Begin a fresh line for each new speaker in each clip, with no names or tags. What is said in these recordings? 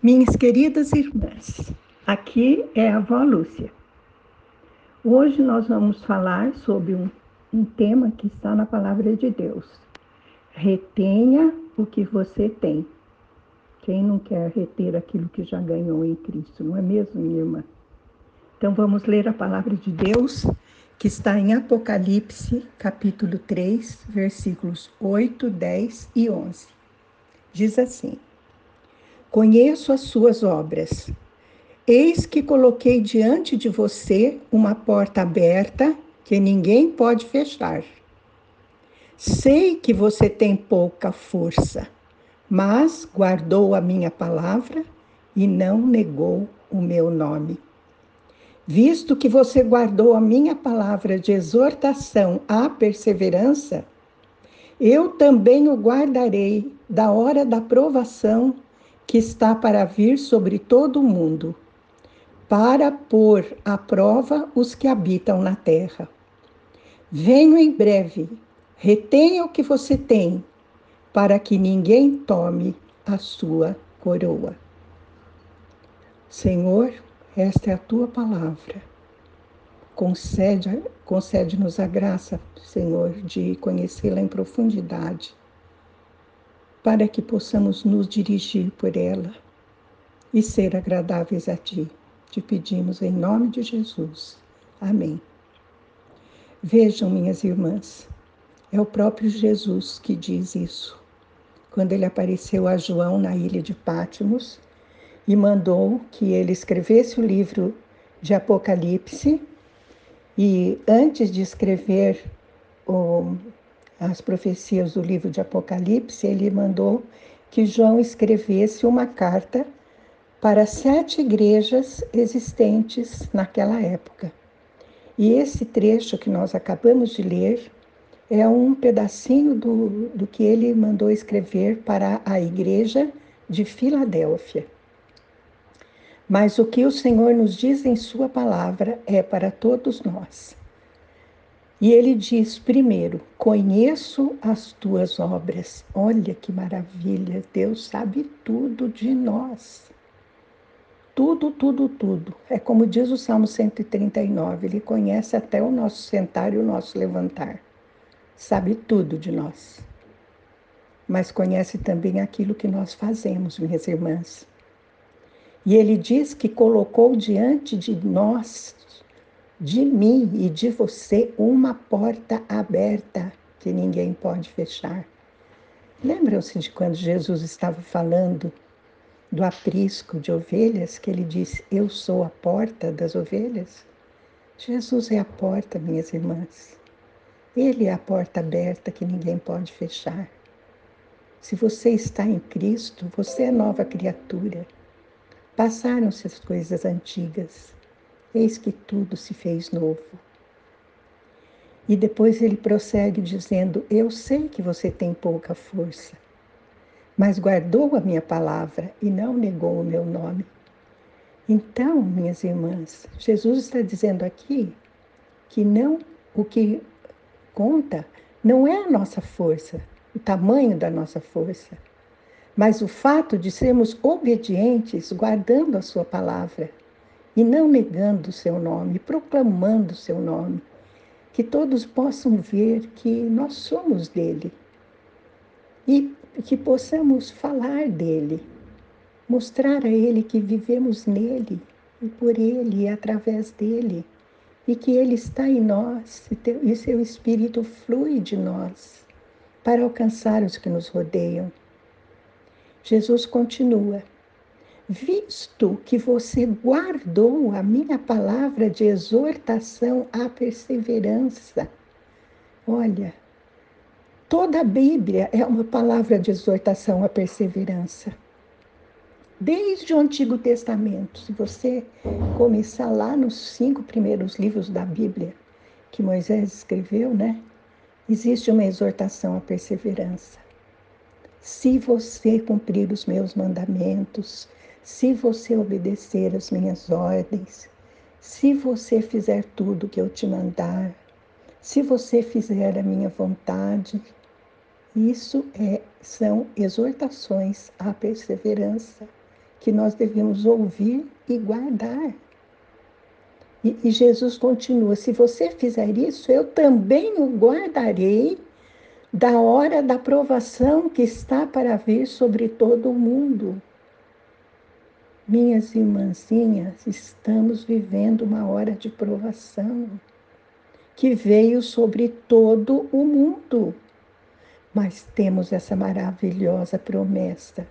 Minhas queridas irmãs, aqui é a avó Lúcia. Hoje nós vamos falar sobre um, um tema que está na palavra de Deus. Retenha o que você tem. Quem não quer reter aquilo que já ganhou em Cristo, não é mesmo, minha irmã? Então vamos ler a palavra de Deus, que está em Apocalipse, capítulo 3, versículos 8, 10 e 11. Diz assim: Conheço as suas obras. Eis que coloquei diante de você uma porta aberta que ninguém pode fechar. Sei que você tem pouca força, mas guardou a minha palavra e não negou o meu nome. Visto que você guardou a minha palavra de exortação à perseverança, eu também o guardarei da hora da provação que está para vir sobre todo o mundo, para pôr à prova os que habitam na terra. Venho em breve, retenha o que você tem, para que ninguém tome a sua coroa. Senhor, esta é a tua palavra. Concede-nos concede a graça, Senhor, de conhecê-la em profundidade para que possamos nos dirigir por ela e ser agradáveis a Ti. Te pedimos em nome de Jesus. Amém. Vejam, minhas irmãs, é o próprio Jesus que diz isso. Quando ele apareceu a João na ilha de Pátimos e mandou que ele escrevesse o livro de Apocalipse, e antes de escrever o, as profecias do livro de Apocalipse, ele mandou que João escrevesse uma carta para sete igrejas existentes naquela época. E esse trecho que nós acabamos de ler é um pedacinho do, do que ele mandou escrever para a igreja de Filadélfia. Mas o que o Senhor nos diz em Sua palavra é para todos nós. E ele diz primeiro: Conheço as tuas obras. Olha que maravilha, Deus sabe tudo de nós. Tudo, tudo, tudo. É como diz o Salmo 139, ele conhece até o nosso sentar e o nosso levantar. Sabe tudo de nós. Mas conhece também aquilo que nós fazemos, minhas irmãs. E ele diz que colocou diante de nós de mim e de você uma porta aberta que ninguém pode fechar. Lembram-se de quando Jesus estava falando do aprisco de ovelhas, que ele disse: Eu sou a porta das ovelhas? Jesus é a porta, minhas irmãs. Ele é a porta aberta que ninguém pode fechar. Se você está em Cristo, você é nova criatura. Passaram-se as coisas antigas eis que tudo se fez novo. E depois ele prossegue dizendo: Eu sei que você tem pouca força, mas guardou a minha palavra e não negou o meu nome. Então, minhas irmãs, Jesus está dizendo aqui que não o que conta não é a nossa força, o tamanho da nossa força, mas o fato de sermos obedientes, guardando a sua palavra e não negando o seu nome, proclamando o seu nome, que todos possam ver que nós somos dele e que possamos falar dele, mostrar a ele que vivemos nele e por ele e através dele, e que ele está em nós e seu espírito flui de nós para alcançar os que nos rodeiam. Jesus continua visto que você guardou a minha palavra de exortação à perseverança. Olha, toda a Bíblia é uma palavra de exortação à perseverança. Desde o Antigo Testamento, se você começar lá nos cinco primeiros livros da Bíblia que Moisés escreveu, né? Existe uma exortação à perseverança. Se você cumprir os meus mandamentos, se você obedecer às minhas ordens, se você fizer tudo o que eu te mandar, se você fizer a minha vontade, isso é, são exortações à perseverança que nós devemos ouvir e guardar. E, e Jesus continua: se você fizer isso, eu também o guardarei da hora da provação que está para vir sobre todo o mundo. Minhas irmãzinhas, estamos vivendo uma hora de provação que veio sobre todo o mundo. Mas temos essa maravilhosa promessa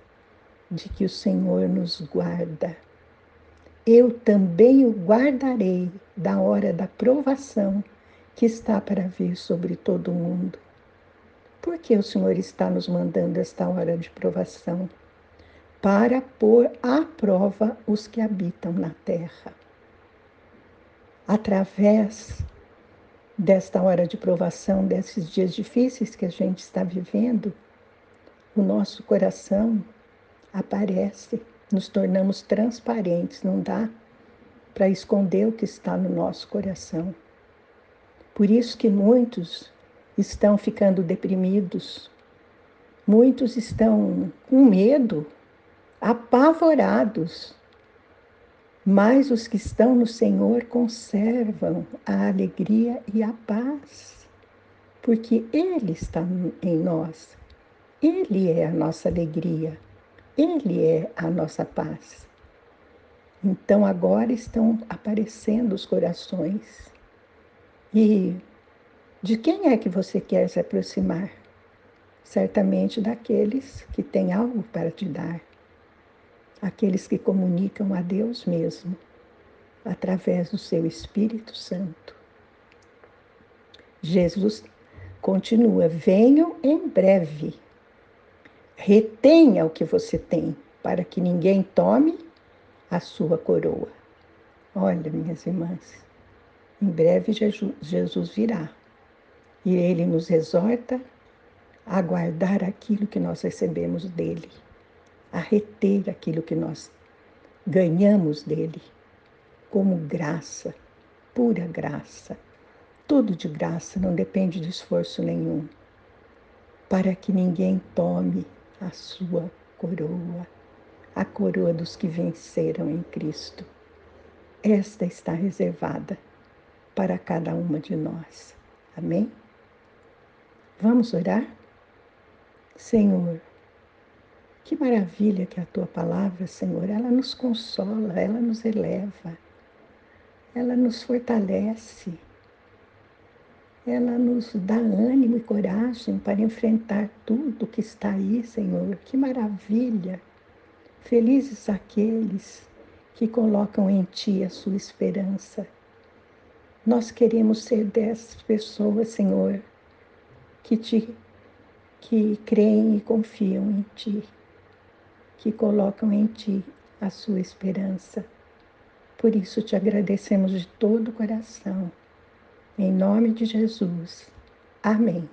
de que o Senhor nos guarda. Eu também o guardarei da hora da provação que está para vir sobre todo o mundo. Por que o Senhor está nos mandando esta hora de provação? Para pôr à prova os que habitam na terra. Através desta hora de provação, desses dias difíceis que a gente está vivendo, o nosso coração aparece, nos tornamos transparentes, não dá para esconder o que está no nosso coração. Por isso que muitos estão ficando deprimidos, muitos estão com medo, apavorados, mas os que estão no Senhor conservam a alegria e a paz, porque Ele está em nós. Ele é a nossa alegria, Ele é a nossa paz. Então agora estão aparecendo os corações. E de quem é que você quer se aproximar? Certamente daqueles que têm algo para te dar aqueles que comunicam a Deus mesmo através do seu Espírito Santo. Jesus continua: venham em breve. Retenha o que você tem, para que ninguém tome a sua coroa. Olha, minhas irmãs, em breve Jesus virá e ele nos exorta a guardar aquilo que nós recebemos dele a reter aquilo que nós ganhamos dele como graça, pura graça. Tudo de graça, não depende de esforço nenhum, para que ninguém tome a sua coroa, a coroa dos que venceram em Cristo. Esta está reservada para cada uma de nós. Amém? Vamos orar? Senhor, que maravilha que é a tua palavra, Senhor, ela nos consola, ela nos eleva, ela nos fortalece, ela nos dá ânimo e coragem para enfrentar tudo que está aí, Senhor. Que maravilha! Felizes aqueles que colocam em Ti a sua esperança. Nós queremos ser dessas pessoas, Senhor, que te que creem e confiam em Ti que colocam em Ti a sua esperança. Por isso te agradecemos de todo o coração. Em nome de Jesus. Amém.